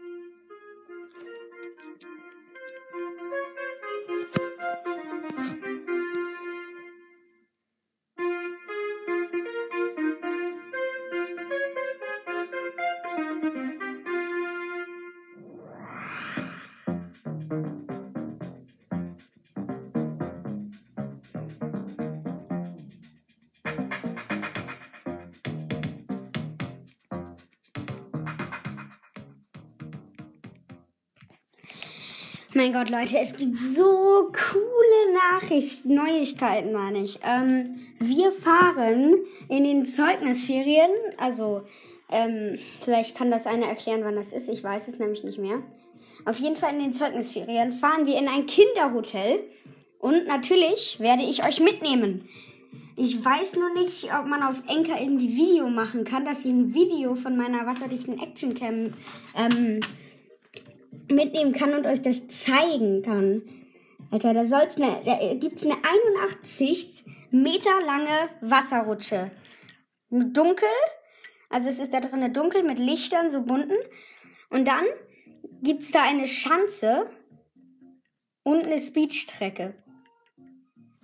Thank you. Mein Gott, Leute, es gibt so coole Nachrichten, Neuigkeiten, meine ich. Ähm, wir fahren in den Zeugnisferien, also ähm, vielleicht kann das einer erklären, wann das ist, ich weiß es nämlich nicht mehr. Auf jeden Fall in den Zeugnisferien fahren wir in ein Kinderhotel und natürlich werde ich euch mitnehmen. Ich weiß nur nicht, ob man auf Enker irgendwie Video machen kann, dass ihr ein Video von meiner wasserdichten Actioncam ähm, mitnehmen kann und euch das zeigen kann. Alter, da soll's ne, da gibt's eine 81 Meter lange Wasserrutsche. Dunkel, also es ist da drinnen dunkel mit Lichtern, so bunten. Und dann gibt's da eine Schanze und eine Speedstrecke.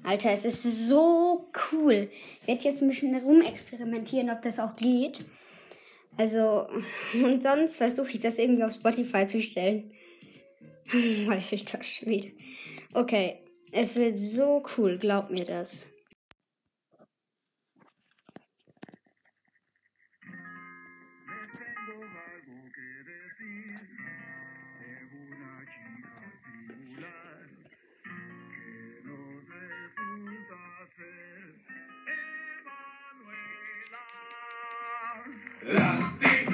Alter, es ist so cool. Ich werde jetzt ein bisschen rumexperimentieren, ob das auch geht. Also, und sonst versuche ich das irgendwie auf Spotify zu stellen. Alter Schwede. Okay, es wird so cool, glaub mir das. Las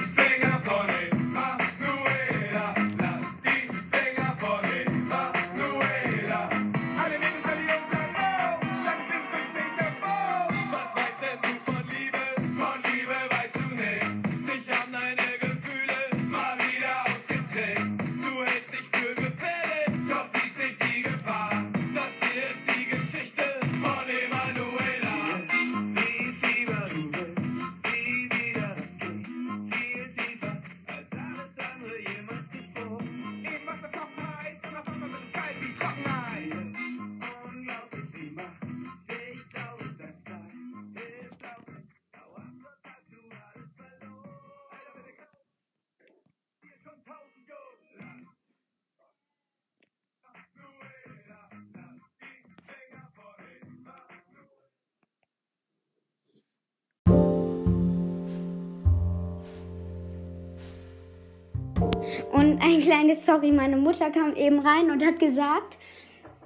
Und ein kleines Sorry, meine Mutter kam eben rein und hat gesagt,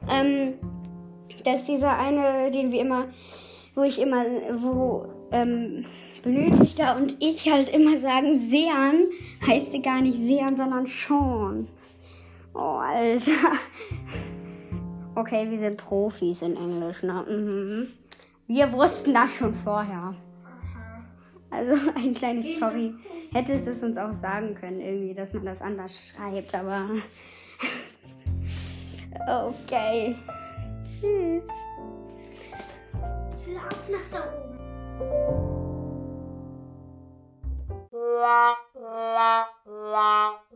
ähm, dass dieser eine, den wir immer, wo ich immer, wo ähm, Benötigter und ich halt immer sagen, Sean, heißt gar nicht Sean, sondern Sean. Oh, Alter. Okay, wir sind Profis in Englisch, ne? Mhm. Wir wussten das schon vorher. Also ein kleines Sorry. Hättest es uns auch sagen können, irgendwie, dass man das anders schreibt, aber. Okay. Tschüss. Ich will auch nach da oben. la la la